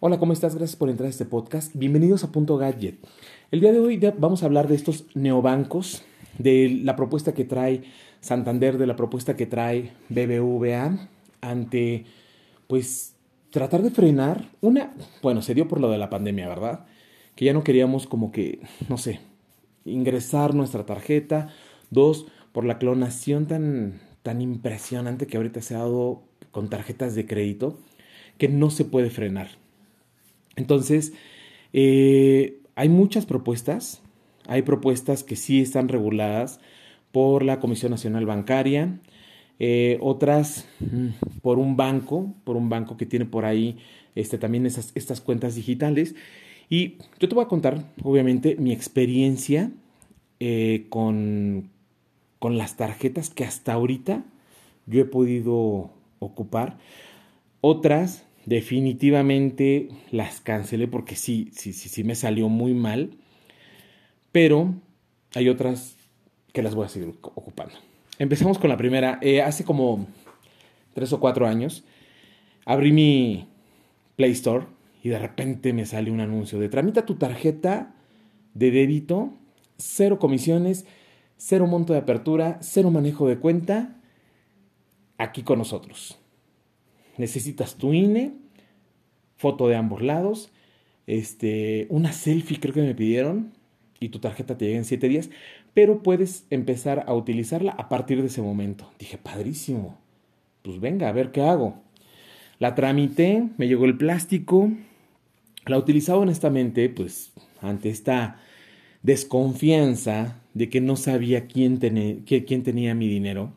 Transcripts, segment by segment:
Hola, ¿cómo estás? Gracias por entrar a este podcast. Bienvenidos a Punto Gadget. El día de hoy vamos a hablar de estos neobancos, de la propuesta que trae Santander, de la propuesta que trae BBVA ante, pues, tratar de frenar una, bueno, se dio por lo de la pandemia, ¿verdad? Que ya no queríamos como que, no sé, ingresar nuestra tarjeta. Dos, por la clonación tan, tan impresionante que ahorita se ha dado con tarjetas de crédito, que no se puede frenar. Entonces, eh, hay muchas propuestas, hay propuestas que sí están reguladas por la Comisión Nacional Bancaria, eh, otras mm, por un banco, por un banco que tiene por ahí este, también esas, estas cuentas digitales. Y yo te voy a contar, obviamente, mi experiencia eh, con, con las tarjetas que hasta ahorita yo he podido ocupar. Otras Definitivamente las cancelé porque sí, sí, sí, sí me salió muy mal. Pero hay otras que las voy a seguir ocupando. Empezamos con la primera. Eh, hace como tres o cuatro años abrí mi Play Store y de repente me sale un anuncio de tramita tu tarjeta de débito, cero comisiones, cero monto de apertura, cero manejo de cuenta, aquí con nosotros necesitas tu INE, foto de ambos lados, este, una selfie creo que me pidieron y tu tarjeta te llega en 7 días, pero puedes empezar a utilizarla a partir de ese momento. Dije, padrísimo, pues venga, a ver qué hago. La tramité, me llegó el plástico, la utilizaba honestamente, pues ante esta desconfianza de que no sabía quién, quién tenía mi dinero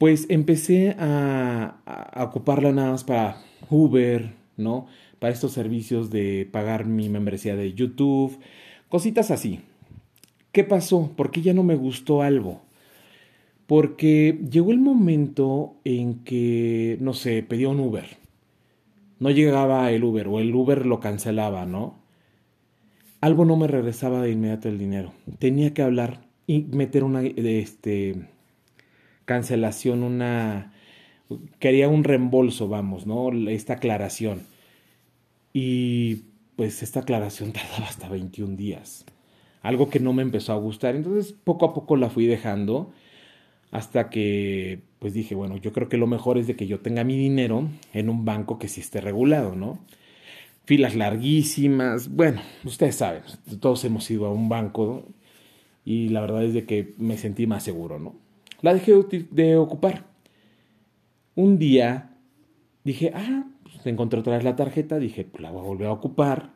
pues empecé a, ocuparla nada más para Uber, ¿no? Para estos servicios de pagar mi membresía de YouTube, cositas así. ¿Qué pasó? ¿Por qué ya no me gustó algo? Porque llegó el momento en que, no sé, pedía un Uber. No llegaba el Uber o el Uber lo cancelaba, ¿no? Algo no me regresaba de inmediato el dinero. Tenía que hablar y meter una, este, cancelación, una... Quería un reembolso, vamos, ¿no? Esta aclaración. Y pues esta aclaración tardaba hasta 21 días. Algo que no me empezó a gustar. Entonces poco a poco la fui dejando hasta que pues dije, bueno, yo creo que lo mejor es de que yo tenga mi dinero en un banco que sí esté regulado, ¿no? Filas larguísimas, bueno, ustedes saben, todos hemos ido a un banco y la verdad es de que me sentí más seguro, ¿no? La dejé de ocupar. Un día dije, ah, pues encontré otra vez la tarjeta, dije, pues la voy a volver a ocupar.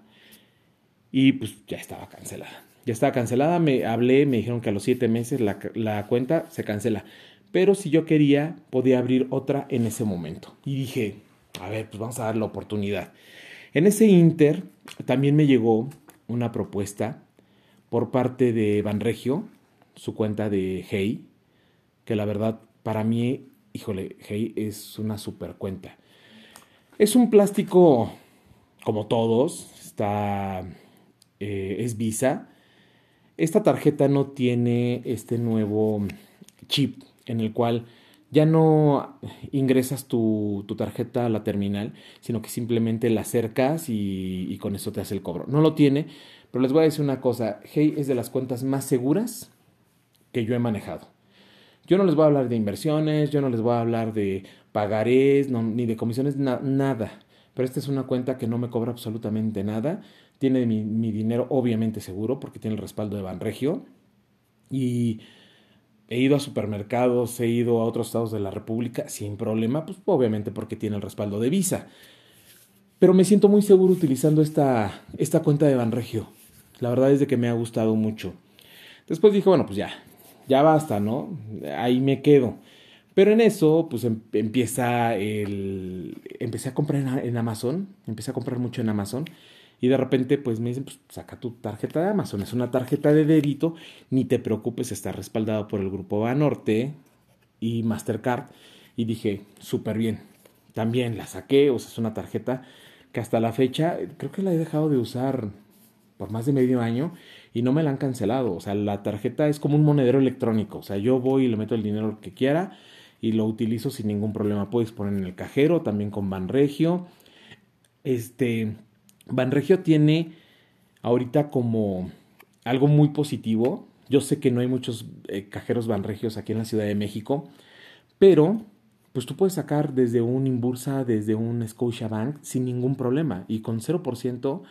Y pues ya estaba cancelada. Ya estaba cancelada, me hablé, me dijeron que a los siete meses la, la cuenta se cancela. Pero si yo quería, podía abrir otra en ese momento. Y dije, a ver, pues vamos a dar la oportunidad. En ese inter también me llegó una propuesta por parte de Banregio, su cuenta de Hey, que la verdad para mí, híjole, hey, es una super cuenta. Es un plástico como todos, está, eh, es Visa. Esta tarjeta no tiene este nuevo chip en el cual ya no ingresas tu, tarjeta a la terminal, sino que simplemente la acercas y, y, con eso te hace el cobro. No lo tiene, pero les voy a decir una cosa, Hey es de las cuentas más seguras que yo he manejado. Yo no les voy a hablar de inversiones, yo no les voy a hablar de pagarés, ni de comisiones, nada. Pero esta es una cuenta que no me cobra absolutamente nada. Tiene mi, mi dinero obviamente seguro porque tiene el respaldo de Banregio. Y he ido a supermercados, he ido a otros estados de la República sin problema, pues obviamente porque tiene el respaldo de Visa. Pero me siento muy seguro utilizando esta, esta cuenta de Banregio. La verdad es de que me ha gustado mucho. Después dije, bueno, pues ya, ya basta, ¿no? Ahí me quedo. Pero en eso, pues em, empieza el... Empecé a comprar en, Amazon, empecé a comprar mucho en Amazon. Y de repente, pues me dicen, pues saca tu tarjeta de Amazon. Es una tarjeta de débito, ni te preocupes, está respaldado por el grupo Banorte y Mastercard. Y dije, súper bien. También la saqué, o sea, es una tarjeta que hasta la fecha creo que la he dejado de usar por más de medio año y no me la han cancelado. O sea, la tarjeta es como un monedero electrónico. O sea, yo voy y le meto el dinero que quiera y lo utilizo sin ningún problema. Puedes poner en el cajero, también con Banregio. Este, Banregio tiene ahorita como algo muy positivo. Yo sé que no hay muchos eh, cajeros Banregios aquí en la Ciudad de México, pero pues tú puedes sacar desde un Inbursa, desde un Scotiabank sin ningún problema y con 0%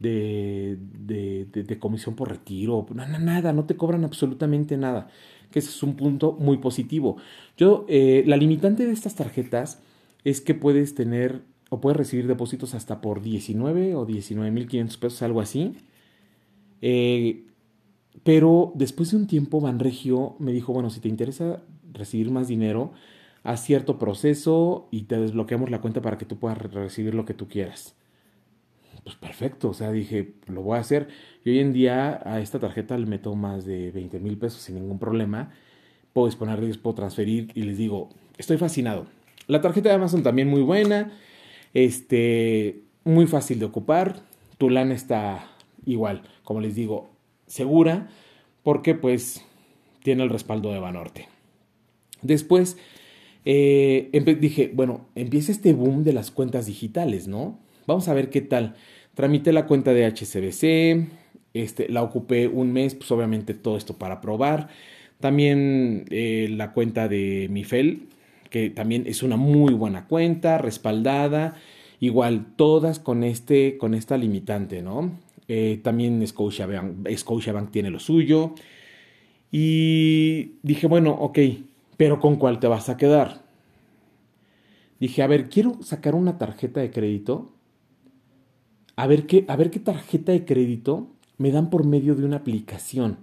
de, de, comisión por retiro, nada, nada, no te cobran absolutamente nada, que ese es un punto muy positivo. Yo, eh, la limitante de estas tarjetas es que puedes tener o puedes recibir depósitos hasta por 19 o 19.500 pesos, algo así. Eh, pero después de un tiempo, Banregio me dijo, bueno, si te interesa recibir más dinero, haz cierto proceso y te desbloqueamos la cuenta para que tú puedas recibir lo que tú quieras. Pues perfecto, o sea, dije, lo voy a hacer. Y hoy en día a esta tarjeta le meto más de 20 mil pesos sin ningún problema. Puedo disponer puedo transferir y les digo, estoy fascinado. La tarjeta de Amazon también muy buena, este, muy fácil de ocupar. Tu lana está igual, como les digo, segura, porque pues tiene el respaldo de Banorte. Después eh, dije, bueno, empieza este boom de las cuentas digitales, ¿no? Vamos a ver qué tal. Tramité la cuenta de HCBC, este, la ocupé un mes, pues obviamente todo esto para probar. También eh, la cuenta de Mifel, que también es una muy buena cuenta, respaldada. Igual, todas con, este, con esta limitante, ¿no? Eh, también Scotiabank, Scotiabank tiene lo suyo. Y dije, bueno, ok, pero ¿con cuál te vas a quedar? Dije, a ver, quiero sacar una tarjeta de crédito. A ver qué, a ver qué tarjeta de crédito me dan por medio de una aplicación.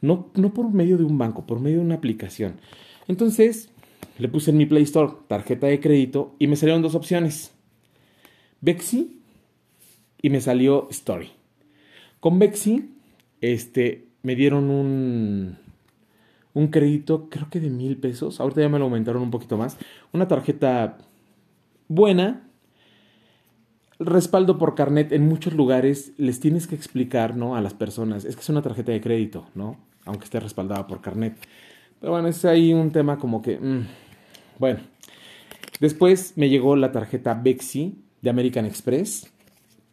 No, no por medio de un banco, por medio de una aplicación. Entonces, le puse en mi Play Store tarjeta de crédito y me salieron dos opciones. Bexi y me salió Story. Con Bexi, este, me dieron un, un crédito, creo que de mil pesos. Ahorita ya me lo aumentaron un poquito más. Una tarjeta buena. Respaldo por carnet en muchos lugares les tienes que explicar, ¿no? A las personas. Es que es una tarjeta de crédito, ¿no? Aunque esté respaldada por carnet. Pero bueno, es ahí un tema como que. Mm, bueno. Después me llegó la tarjeta Bexi de American Express.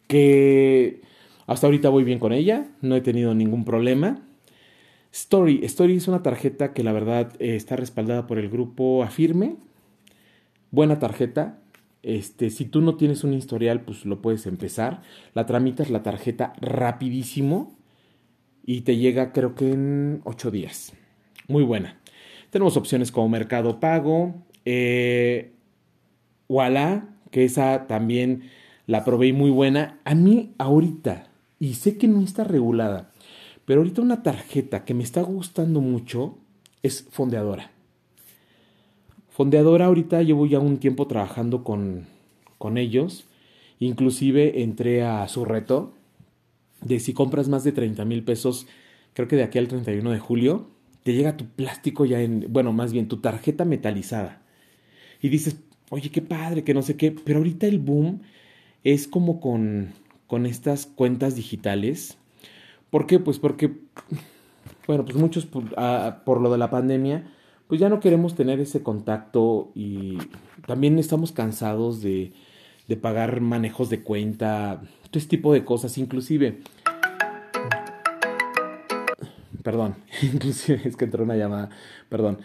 Que hasta ahorita voy bien con ella. No he tenido ningún problema. Story. Story es una tarjeta que la verdad eh, está respaldada por el grupo Afirme. Buena tarjeta. Este, si tú no tienes un historial, pues lo puedes empezar. La tramitas la tarjeta rapidísimo y te llega creo que en 8 días. Muy buena. Tenemos opciones como Mercado Pago, eh, que esa también la probé muy buena. A mí ahorita, y sé que no está regulada, pero ahorita una tarjeta que me está gustando mucho es fondeadora. Fondeadora ahorita llevo ya un tiempo trabajando con, con ellos. Inclusive entré a su reto de si compras más de 30 mil pesos, creo que de aquí al 31 de julio, te llega tu plástico ya en, bueno, más bien tu tarjeta metalizada. Y dices, oye, qué padre, que no sé qué, pero ahorita el boom es como con, con estas cuentas digitales ¿Por qué? Pues porque, bueno, pues muchos ah, por, lo de la pandemia, pues ya no queremos tener ese contacto y también estamos cansados de, de pagar manejos de cuenta, todo este tipo de cosas, inclusive. Perdón, inclusive es que entró una llamada, perdón.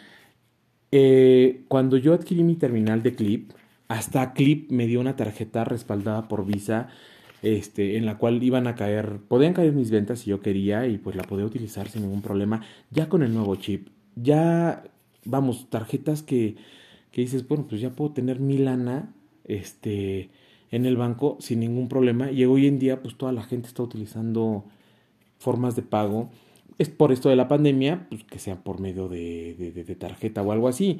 Eh, cuando yo adquirí mi terminal de Clip, hasta Clip me dio una tarjeta respaldada por Visa este, en la cual iban a caer, podían caer mis ventas si yo quería y pues la podía utilizar sin ningún problema, ya con el nuevo chip. Ya, vamos, tarjetas que, que dices, bueno, pues ya puedo tener mi lana este, en el banco sin ningún problema y hoy en día pues toda la gente está utilizando formas de pago. Es por esto de la pandemia, pues que sea por medio de, de, de tarjeta o algo así.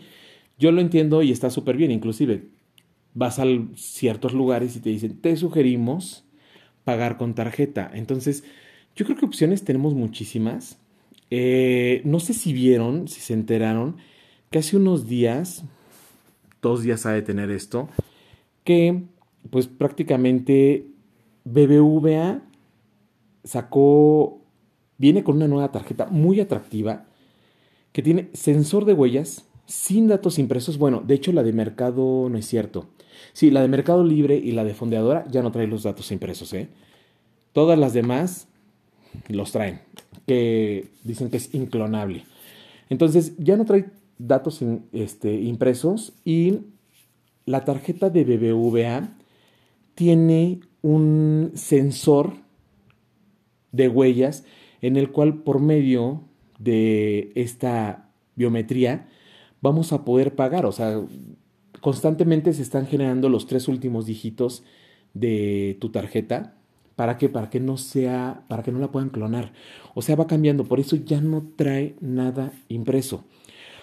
Yo lo entiendo y está súper bien, inclusive vas a ciertos lugares y te dicen, te sugerimos pagar con tarjeta. Entonces, yo creo que opciones tenemos muchísimas. Eh, no sé si vieron, si se enteraron, que hace unos días, dos días ha de tener esto, que pues prácticamente BBVA sacó, viene con una nueva tarjeta muy atractiva que tiene sensor de huellas sin datos impresos. Bueno, de hecho la de mercado no es cierto. Sí, la de Mercado Libre y la de Fondeadora ya no trae los datos impresos, ¿eh? Todas las demás los traen, que dicen que es inclonable. Entonces, ya no trae datos este, impresos y la tarjeta de BBVA tiene un sensor de huellas en el cual por medio de esta biometría vamos a poder pagar. O sea, constantemente se están generando los tres últimos dígitos de tu tarjeta. ¿Para qué? Para que no sea, para que no la puedan clonar. O sea, va cambiando. Por eso ya no trae nada impreso.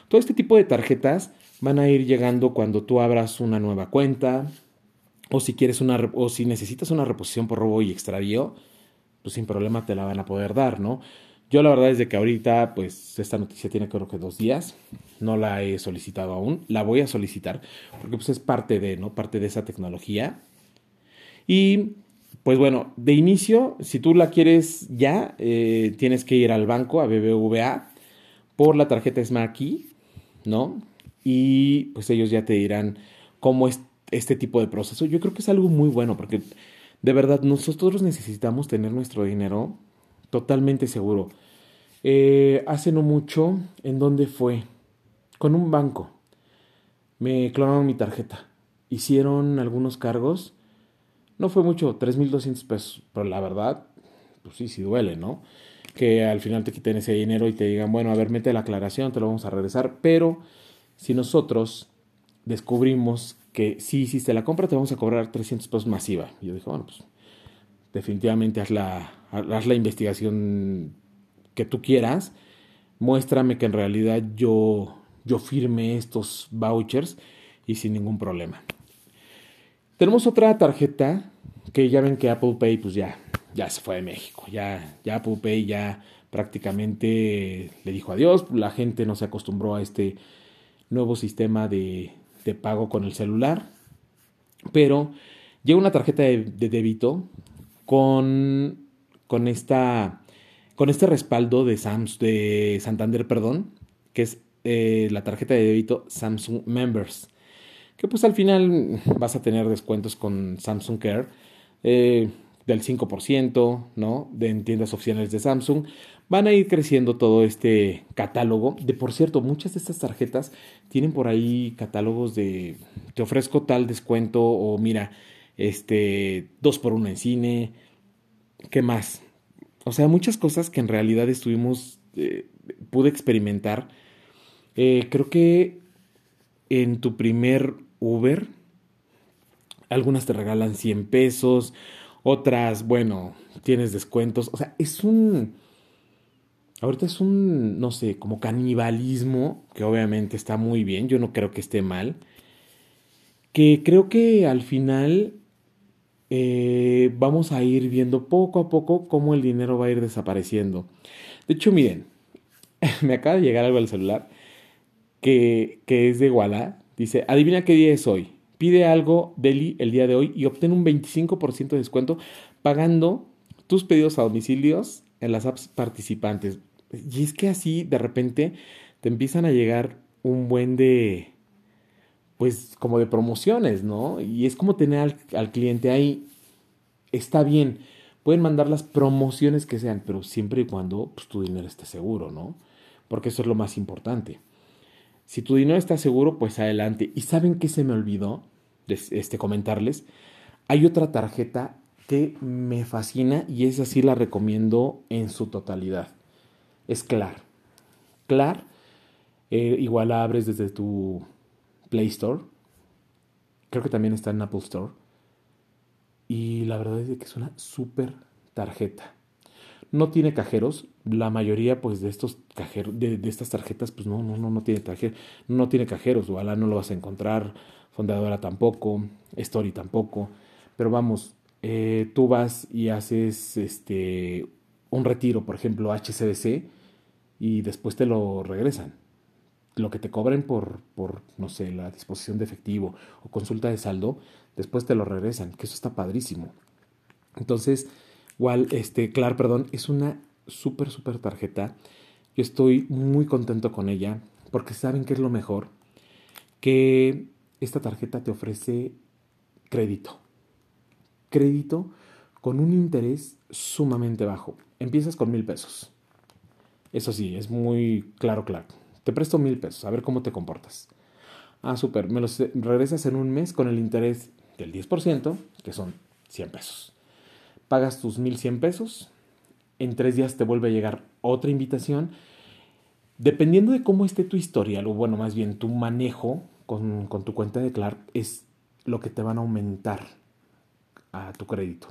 Todo este tipo de tarjetas van a ir llegando cuando tú abras una nueva cuenta o si quieres una o si necesitas una reposición por robo y extravío, pues sin problema te la van a poder dar, ¿no? Yo la verdad es de que ahorita, pues esta noticia tiene creo que dos días, no la he solicitado aún, la voy a solicitar porque pues es parte de, ¿no? Parte de esa tecnología. Y pues bueno, de inicio, si tú la quieres ya, eh, tienes que ir al banco, a BBVA, por la tarjeta Smart Key, ¿no? Y pues ellos ya te dirán cómo es este tipo de proceso. Yo creo que es algo muy bueno porque de verdad nosotros necesitamos tener nuestro dinero totalmente seguro. Eh, hace no mucho, ¿en dónde fue? Con un banco. Me clonaron mi tarjeta. Hicieron algunos cargos. No fue mucho, 3.200 pesos. Pero la verdad, pues sí, sí duele, ¿no? Que al final te quiten ese dinero y te digan, bueno, a ver, mete la aclaración, te lo vamos a regresar. Pero si nosotros descubrimos que sí hiciste la compra, te vamos a cobrar 300 pesos masiva. Y yo dije, bueno, pues definitivamente haz la, haz la investigación que tú quieras, muéstrame que en realidad yo, yo firme estos vouchers y sin ningún problema. Tenemos otra tarjeta que ya ven que Apple Pay pues ya, ya se fue de México, ya, ya Apple Pay ya prácticamente le dijo adiós, la gente no se acostumbró a este nuevo sistema de, de pago con el celular, pero llega una tarjeta de, de débito con, con, esta, con este respaldo de, Sams, de Santander, perdón, que es eh, la tarjeta de débito Samsung Members, que pues al final vas a tener descuentos con Samsung Care eh, del 5%, ¿no? De en tiendas oficiales de Samsung. Van a ir creciendo todo este catálogo. De por cierto, muchas de estas tarjetas tienen por ahí catálogos de te ofrezco tal descuento o mira, este, dos por uno en cine, ¿qué más? O sea, muchas cosas que en realidad estuvimos, eh, pude experimentar. Eh, creo que en tu primer Uber, algunas te regalan 100 pesos, otras, bueno, tienes descuentos. O sea, es un... Ahorita es un, no sé, como canibalismo, que obviamente está muy bien, yo no creo que esté mal, que creo que al final eh, vamos a ir viendo poco a poco cómo el dinero va a ir desapareciendo. De hecho, miren, me acaba de llegar algo al celular que, que es de Walla. Dice, adivina qué día es hoy. Pide algo, Deli, el día de hoy y obtén un 25% de descuento pagando tus pedidos a domicilios en las apps participantes. Y es que así, de repente, te empiezan a llegar un buen de, pues como de promociones, ¿no? Y es como tener al, cliente ahí. Está bien, pueden mandar las promociones que sean, pero siempre y cuando pues, tu dinero esté seguro, ¿no? Porque eso es lo más importante. Si tu dinero está seguro, pues adelante. ¿Y saben qué se me olvidó este, comentarles? Hay otra tarjeta que me fascina y esa sí la recomiendo en su totalidad. Es Clar. Clar, eh, igual la abres desde tu Play Store. Creo que también está en Apple Store. Y la verdad es que es una súper tarjeta. No tiene cajeros. La mayoría, pues, de estos cajeros, de, estas tarjetas, pues no, no, no, no tiene cajeros. No tiene cajeros. Ojalá no lo vas a encontrar. Fondeadora tampoco. Story tampoco. Pero vamos, eh, tú vas y haces este un retiro, por ejemplo, HCBC, y después te lo regresan lo que te cobren por, por, no sé, la disposición de efectivo o consulta de saldo, después te lo regresan, que eso está padrísimo. Entonces, igual, este, Clar, perdón, es una súper, súper tarjeta. Yo estoy muy contento con ella porque saben que es lo mejor, que esta tarjeta te ofrece crédito. Crédito con un interés sumamente bajo. Empiezas con mil pesos. Eso sí, es muy claro, claro. Te presto mil pesos, a ver cómo te comportas. Ah, súper, me los regresas en un mes con el interés del 10%, que son 100 pesos. Pagas tus 1100 pesos, en tres días te vuelve a llegar otra invitación. Dependiendo de cómo esté tu historial, o bueno, más bien tu manejo con, con tu cuenta de Clark, es lo que te van a aumentar a tu crédito.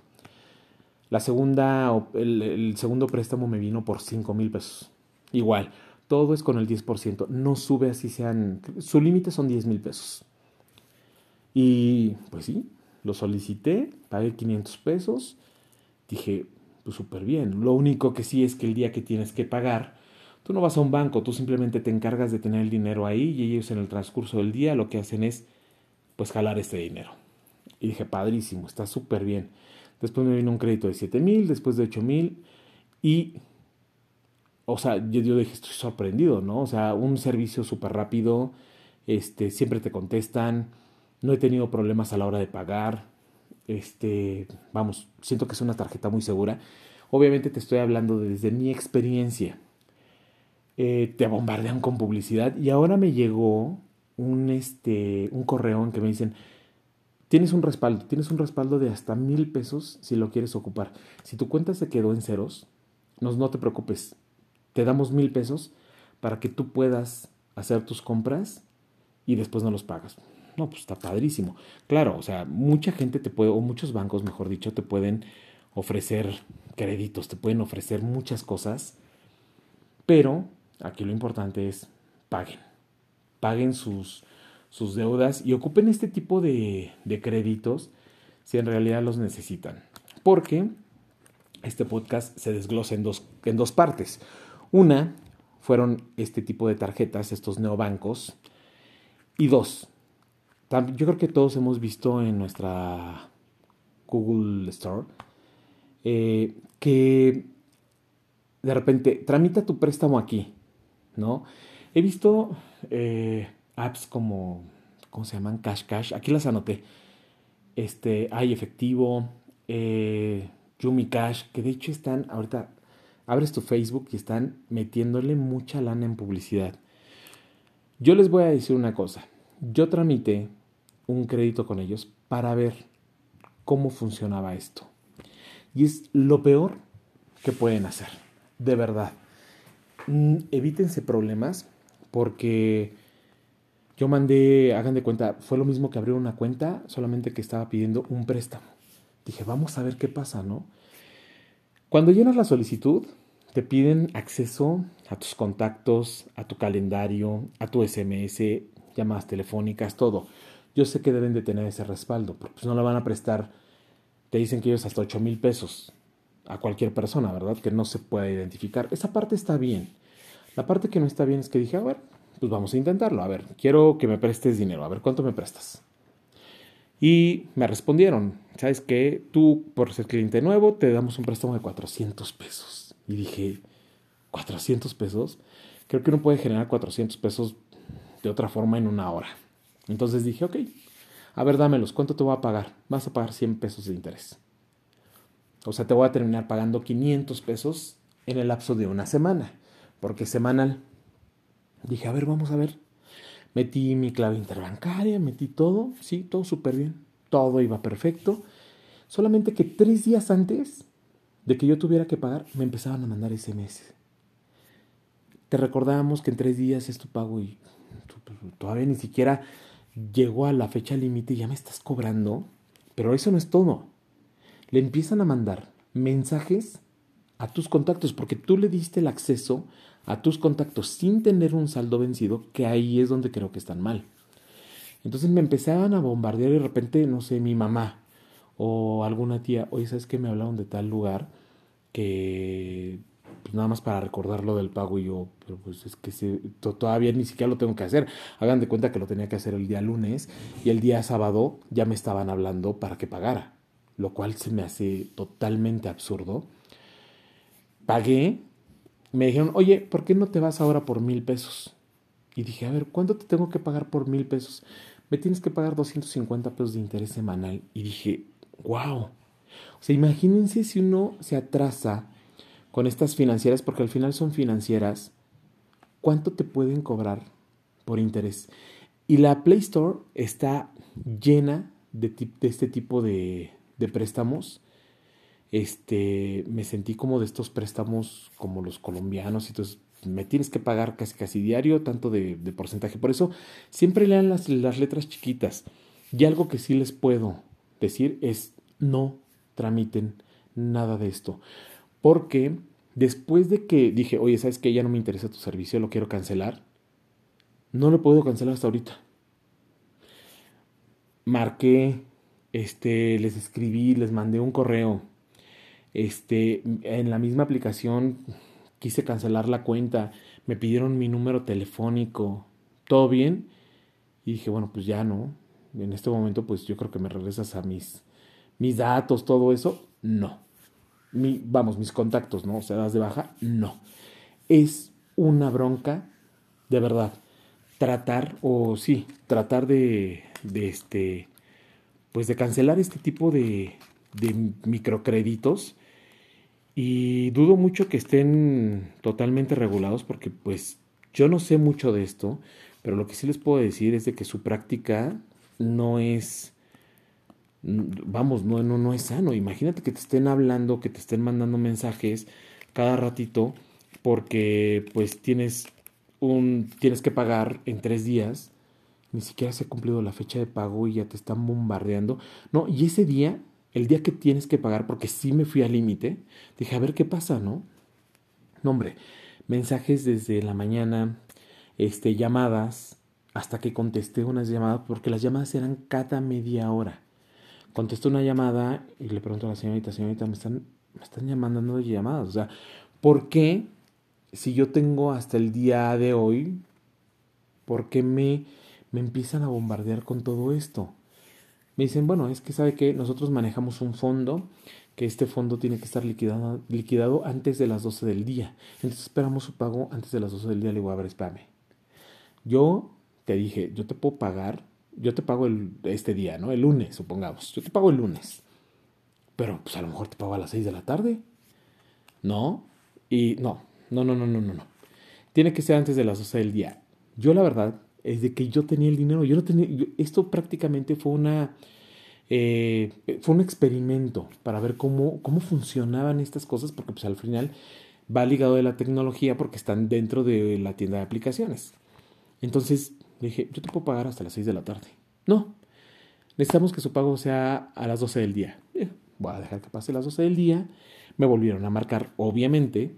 La segunda, el, segundo préstamo me vino por 5 mil pesos. Igual, todo es con el 10%. No sube así sean. Su límite son 10 mil pesos. Y pues sí, lo solicité, pagué 500 pesos. Dije, pues súper bien. Lo único que sí es que el día que tienes que pagar, tú no vas a un banco, tú simplemente te encargas de tener el dinero ahí y ellos en el transcurso del día lo que hacen es, pues, jalar este dinero. Y dije, padrísimo, está súper bien. Después me vino un crédito de 7 mil, después de 8 mil. Y, o sea, yo, yo dije, estoy sorprendido, ¿no? O sea, un servicio súper rápido, este, siempre te contestan, no he tenido problemas a la hora de pagar, este, vamos, siento que es una tarjeta muy segura. Obviamente te estoy hablando desde mi experiencia. Eh, te bombardean con publicidad y ahora me llegó un, este, un correo en que me dicen, Tienes un respaldo, tienes un respaldo de hasta mil pesos si lo quieres ocupar. Si tu cuenta se quedó en ceros, no, no te preocupes, te damos mil pesos para que tú puedas hacer tus compras y después no los pagas. No, pues está padrísimo. Claro, o sea, mucha gente te puede, o muchos bancos, mejor dicho, te pueden ofrecer créditos, te pueden ofrecer muchas cosas, pero aquí lo importante es paguen. Paguen sus, sus deudas y ocupen este tipo de, de créditos si en realidad los necesitan. Porque este podcast se desglosa en dos, en dos partes. Una fueron este tipo de tarjetas, estos neobancos. Y dos, yo creo que todos hemos visto en nuestra Google Store eh, que de repente tramita tu préstamo aquí, ¿no? He visto eh, apps como, ¿cómo se llaman? Cash Cash. Aquí las anoté. Este, hay efectivo, eh, Yumi Cash, que de hecho están, ahorita abres tu Facebook y están metiéndole mucha lana en publicidad. Yo les voy a decir una cosa. Yo tramité un crédito con ellos para ver cómo funcionaba esto. Y es lo peor que pueden hacer. De verdad. Mm, evítense problemas porque yo mandé, hagan de cuenta, fue lo mismo que abrir una cuenta, solamente que estaba pidiendo un préstamo. Dije, vamos a ver qué pasa, ¿no? Cuando llenas la solicitud, te piden acceso a tus contactos, a tu calendario, a tu SMS, llamadas telefónicas, todo. Yo sé que deben de tener ese respaldo, porque pues no le van a prestar, te dicen que ellos hasta 8 mil pesos a cualquier persona, ¿verdad? Que no se pueda identificar. Esa parte está bien. La parte que no está bien es que dije, a ver, pues vamos a intentarlo. A ver, quiero que me prestes dinero. A ver, ¿cuánto me prestas? Y me respondieron, ¿sabes qué? Tú, por ser cliente nuevo, te damos un préstamo de 400 pesos. Y dije, ¿400 pesos? Creo que uno puede generar 400 pesos de otra forma en una hora. Entonces dije, ok, a ver, dámelos, ¿cuánto te voy a pagar? Vas a pagar 100 pesos de interés. O sea, te voy a terminar pagando 500 pesos en el lapso de una semana, porque semanal. Dije, a ver, vamos a ver. Metí mi clave interbancaria, metí todo, sí, todo súper bien. Todo iba perfecto. Solamente que tres días antes de que yo tuviera que pagar, me empezaban a mandar SMS. Te recordábamos que en tres días es tu pago y todavía ni siquiera llegó a la fecha límite y ya me estás cobrando. Pero eso no es todo. Le empiezan a mandar mensajes a tus contactos porque tú le diste el acceso a tus contactos sin tener un saldo vencido, que ahí es donde creo que están mal. Entonces me empezaban a bombardear y de repente, no sé, mi mamá o alguna tía, oye, ¿sabes qué? Me hablaron de tal lugar que pues nada más para recordar lo del pago y yo, pero pues es que todavía ni siquiera lo tengo que hacer. Hagan de cuenta que lo tenía que hacer el día lunes y el día sábado ya me estaban hablando para que pagara, lo cual se me hace totalmente absurdo. Pagué, me dijeron, oye, ¿por qué no te vas ahora por mil pesos? Y dije, a ver, ¿cuánto te tengo que pagar por mil pesos? me tienes que pagar 250 pesos de interés semanal. Y dije, wow. O sea, imagínense si uno se atrasa con estas financieras, porque al final son financieras, ¿cuánto te pueden cobrar por interés? Y la Play Store está llena de, este tipo de, de préstamos este, me sentí como de estos préstamos como los colombianos y entonces me tienes que pagar casi casi diario tanto de, de porcentaje. Por eso siempre lean las, las letras chiquitas. Y algo que sí les puedo decir es no tramiten nada de esto. Porque después de que dije, oye, ¿sabes que Ya no me interesa tu servicio, lo quiero cancelar. No lo puedo cancelar hasta ahorita. Marqué, este, les escribí, les mandé un correo este, en la misma aplicación quise cancelar la cuenta, me pidieron mi número telefónico, todo bien. Y dije, bueno, pues ya no. En este momento, pues yo creo que me regresas a mis, mis datos, todo eso. No. Mi, vamos, mis contactos, ¿no? O sea, das de baja. No. Es una bronca, de verdad. Tratar, o sí, tratar de, de este, pues de cancelar este tipo de, de microcréditos y dudo mucho que estén totalmente regulados porque pues yo no sé mucho de esto, pero lo que sí les puedo decir es de que su práctica no es vamos, no, no, no es sano. Imagínate que te estén hablando, que te estén mandando mensajes cada ratito porque pues tienes un tienes que pagar en tres días ni siquiera se ha cumplido la fecha de pago y ya te están bombardeando. No, y ese día el día que tienes que pagar, porque sí me fui al límite, dije, a ver qué pasa, ¿no? No, hombre, mensajes desde la mañana, este, llamadas, hasta que contesté unas llamadas, porque las llamadas eran cada media hora. Contesté una llamada y le pregunto a la señorita, señorita, me están, me están llamando de llamadas. O sea, ¿por qué si yo tengo hasta el día de hoy, por qué me, me empiezan a bombardear con todo esto? me dicen, bueno, es que sabe que nosotros manejamos un fondo, que este fondo tiene que estar liquidado, liquidado antes de las 12 del día. Entonces esperamos su pago antes de las 12 del día. Le digo, a ver, espérame. Yo te dije, yo te puedo pagar, yo te pago el, este día, ¿no? El lunes, supongamos. Yo te pago el lunes. Pero pues a lo mejor te pago a las 6 de la tarde. ¿No? Y no, no, no, no, no, no, no. Tiene que ser antes de las 12 del día. Yo la verdad es de que yo tenía el dinero. Yo no tenía, esto prácticamente fue una, eh, fue un experimento para ver cómo, cómo funcionaban estas cosas, porque pues al final va ligado de la tecnología porque están dentro de la tienda de aplicaciones. Entonces dije, yo te puedo pagar hasta las 6 de la tarde. No, necesitamos que su pago sea a las 12 del día. Voy a dejar que pase las 12 del día. Me volvieron a marcar, obviamente,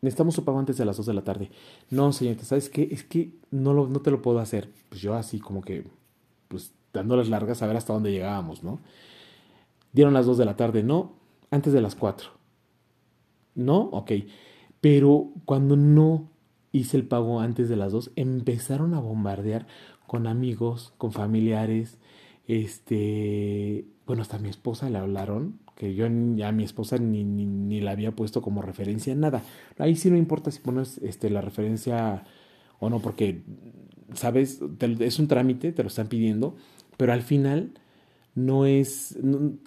necesitamos su pago antes de las 2 de la tarde. No, señorita, ¿sabes qué? Es que no, no te lo puedo hacer. Pues yo así como que, pues dándoles largas a ver hasta dónde llegábamos, ¿no? Dieron las 2 de la tarde, no, antes de las 4. No, ok. Pero cuando no hice el pago antes de las 2, empezaron a bombardear con amigos, con familiares, este, bueno, hasta mi esposa le hablaron que yo a mi esposa ni, ni, la había puesto como referencia, nada. Ahí sí no importa si pones este, la referencia o no, porque, ¿sabes? es un trámite, te lo están pidiendo, pero al final no es,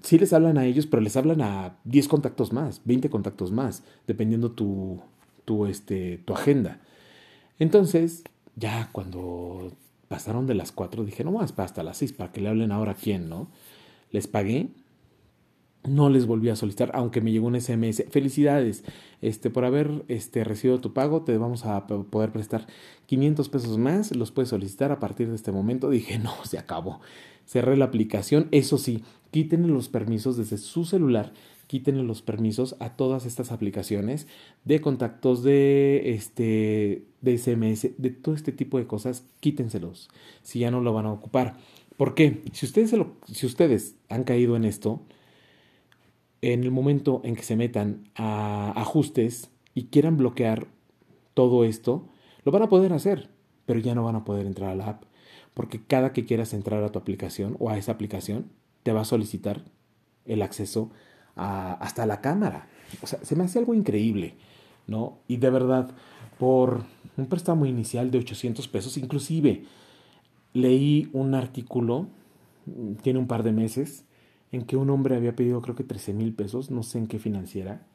sí les hablan a ellos, pero les hablan a 10 contactos más, 20 contactos más, dependiendo tu, tu, este, tu agenda. Entonces, ya cuando pasaron de las 4, dije, no más, hasta las 6, para que le hablen ahora a quién, ¿no? Les pagué no les volví a solicitar, aunque me llegó un SMS. Felicidades, este, por haber este, recibido tu pago, te vamos a poder prestar 500 pesos más, los puedes solicitar a partir de este momento. Dije, no, se acabó. Cerré la aplicación, eso sí, quítenle los permisos desde su celular, quítenle los permisos a todas estas aplicaciones de contactos, de, este, de SMS, de todo este tipo de cosas, quítenselos, si ya no lo van a ocupar. ¿Por qué? Si ustedes, si ustedes han caído en esto, en el momento en que se metan a ajustes y quieran bloquear todo esto, lo van a poder hacer, pero ya no van a poder entrar a la app, porque cada que quieras entrar a tu aplicación o a esa aplicación, te va a solicitar el acceso hasta la cámara. O sea, se me hace algo increíble, ¿no? Y de verdad, por un préstamo inicial de 800 pesos, inclusive leí un artículo, tiene un par de meses, en que un hombre había pedido creo que 13 mil pesos, no sé en qué financiera,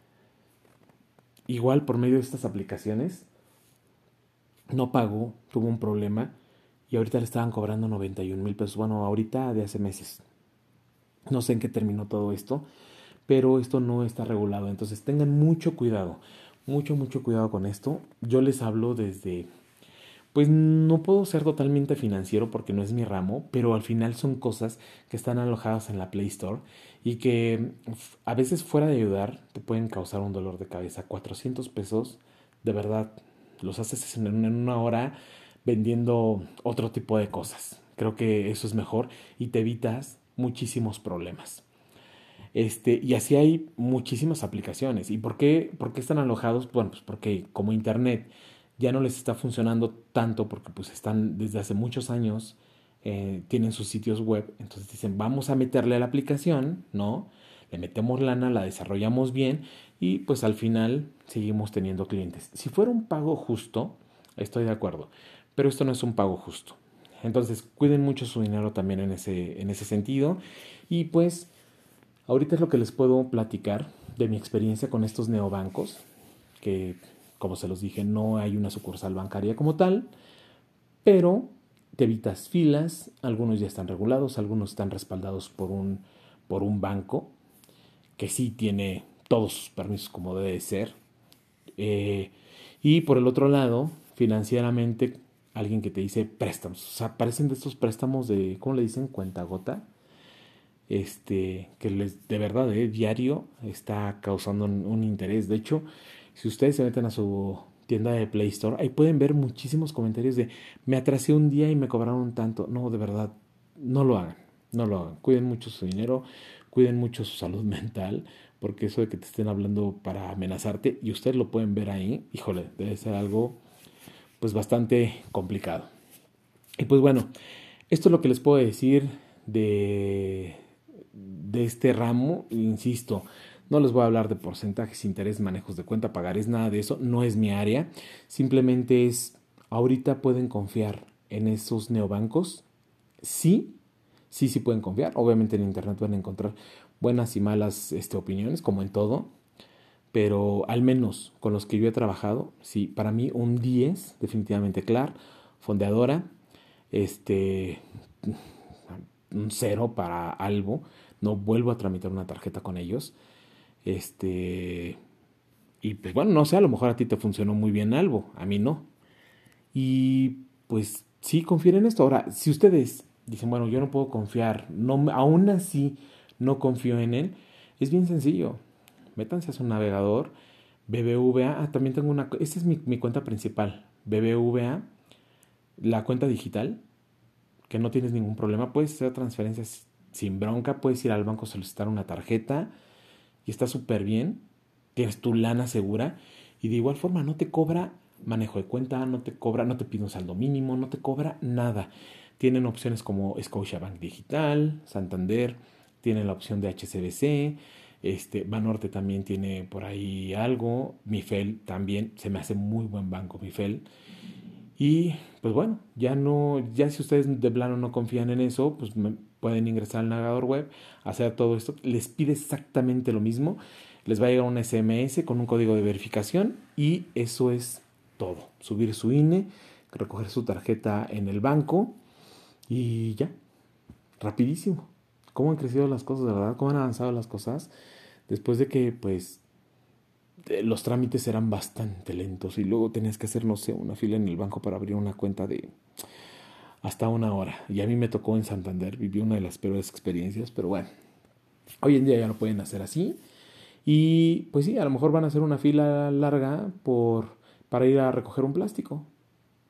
igual por medio de estas aplicaciones, no pagó, tuvo un problema y ahorita le estaban cobrando 91 mil pesos, bueno, ahorita de hace meses. No sé en qué terminó todo esto, pero esto no está regulado, entonces tengan mucho cuidado, mucho, mucho cuidado con esto. Yo les hablo desde pues no puedo ser totalmente financiero porque no es mi ramo, pero al final son cosas que están alojadas en la Play Store y que a veces fuera de ayudar te pueden causar un dolor de cabeza. 400 pesos, de verdad, los haces en una hora vendiendo otro tipo de cosas. Creo que eso es mejor y te evitas muchísimos problemas. Este, y así hay muchísimas aplicaciones. ¿Y por qué, por qué están alojados? Bueno, pues porque como Internet ya no les está funcionando tanto porque pues están desde hace muchos años, eh, tienen sus sitios web, entonces dicen, vamos a meterle a la aplicación, ¿no? Le metemos lana, la desarrollamos bien y pues al final seguimos teniendo clientes. Si fuera un pago justo, estoy de acuerdo, pero esto no es un pago justo. Entonces cuiden mucho su dinero también en ese, en ese sentido y pues ahorita es lo que les puedo platicar de mi experiencia con estos neobancos que como se los dije, no hay una sucursal bancaria como tal, pero te evitas filas, algunos ya están regulados, algunos están respaldados por un, por un banco que sí tiene todos sus permisos como debe ser. Eh, y por el otro lado, financieramente, alguien que te dice préstamos. O sea, parecen de estos préstamos de, ¿cómo le dicen? Cuenta gota. Este, que les, de verdad, eh, diario está causando un interés. De hecho, si ustedes se meten a su tienda de Play Store, ahí pueden ver muchísimos comentarios de me atrasé un día y me cobraron tanto. No, de verdad, no lo hagan, no lo hagan. Cuiden mucho su dinero, cuiden mucho su salud mental, porque eso de que te estén hablando para amenazarte y ustedes lo pueden ver ahí, híjole, debe ser algo pues bastante complicado. Y pues bueno, esto es lo que les puedo decir de, de este ramo, insisto, no les voy a hablar de porcentajes, interés, manejos de cuenta, pagarés, nada de eso. No es mi área. Simplemente es, ahorita pueden confiar en esos neobancos. Sí, sí, sí pueden confiar. Obviamente en Internet van a encontrar buenas y malas este, opiniones, como en todo. Pero al menos con los que yo he trabajado, sí, para mí un 10, definitivamente claro. Fondeadora, este, un cero para Albo. No vuelvo a tramitar una tarjeta con ellos. Este. Y pues bueno, no sé, a lo mejor a ti te funcionó muy bien algo, a mí no. Y pues sí, confíen en esto. Ahora, si ustedes dicen, bueno, yo no puedo confiar, no, aún así no confío en él, es bien sencillo. Métanse a su navegador, BBVA, ah, también tengo una, esta es mi, mi cuenta principal, BBVA, la cuenta digital, que no tienes ningún problema, puedes hacer transferencias sin bronca, puedes ir al banco a solicitar una tarjeta, y está súper bien, tienes tu lana segura y de igual forma no te cobra manejo de cuenta, no te cobra, no te pide un saldo mínimo, no te cobra nada. Tienen opciones como Scotiabank Digital, Santander, tienen la opción de HCBC, este, Banorte también tiene por ahí algo, Mifel también, se me hace muy buen banco Mifel. Y pues bueno, ya no, ya si ustedes de plano no confían en eso, pues pueden ingresar al navegador web, hacer todo esto, les pide exactamente lo mismo, les va a llegar un SMS con un código de verificación y eso es todo. Subir su INE, recoger su tarjeta en el banco y ya, rapidísimo. ¿Cómo han crecido las cosas, verdad? ¿Cómo han avanzado las cosas? Después de que, pues, los trámites eran bastante lentos y luego tenías que hacer, no sé, una fila en el banco para abrir una cuenta de hasta una hora. Y a mí me tocó en Santander, viví una de las peores experiencias, pero bueno, hoy en día ya no pueden hacer así. Y pues sí, a lo mejor van a hacer una fila larga por, para ir a recoger un plástico.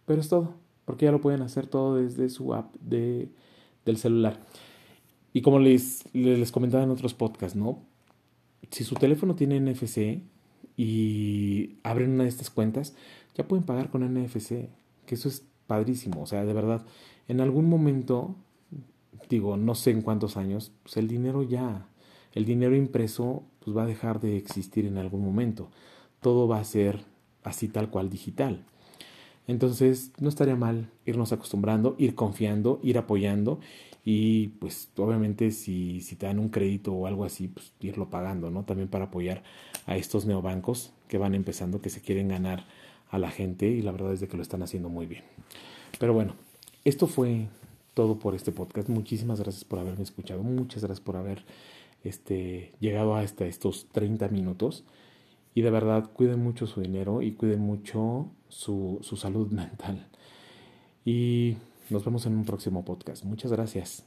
Pero es todo, porque ya lo pueden hacer todo desde su app de, del celular. Y como les, les comentaba en otros podcasts, ¿no? Si su teléfono tiene NFC y abren una de estas cuentas, ya pueden pagar con NFC, que eso es padrísimo, o sea, de verdad, en algún momento, digo, no sé en cuántos años, pues el dinero ya, el dinero impreso, pues va a dejar de existir en algún momento. Todo va a ser así tal cual digital. Entonces, no estaría mal irnos acostumbrando, ir confiando, ir apoyando y pues obviamente si, si te dan un crédito o algo así, pues irlo pagando, ¿no? También para apoyar a estos neobancos que van empezando, que se quieren ganar a la gente y la verdad es de que lo están haciendo muy bien. Pero bueno, esto fue todo por este podcast. Muchísimas gracias por haberme escuchado, muchas gracias por haber este, llegado hasta estos 30 minutos. Y de verdad, cuiden mucho su dinero y cuiden mucho su, su salud mental. Y nos vemos en un próximo podcast. Muchas gracias.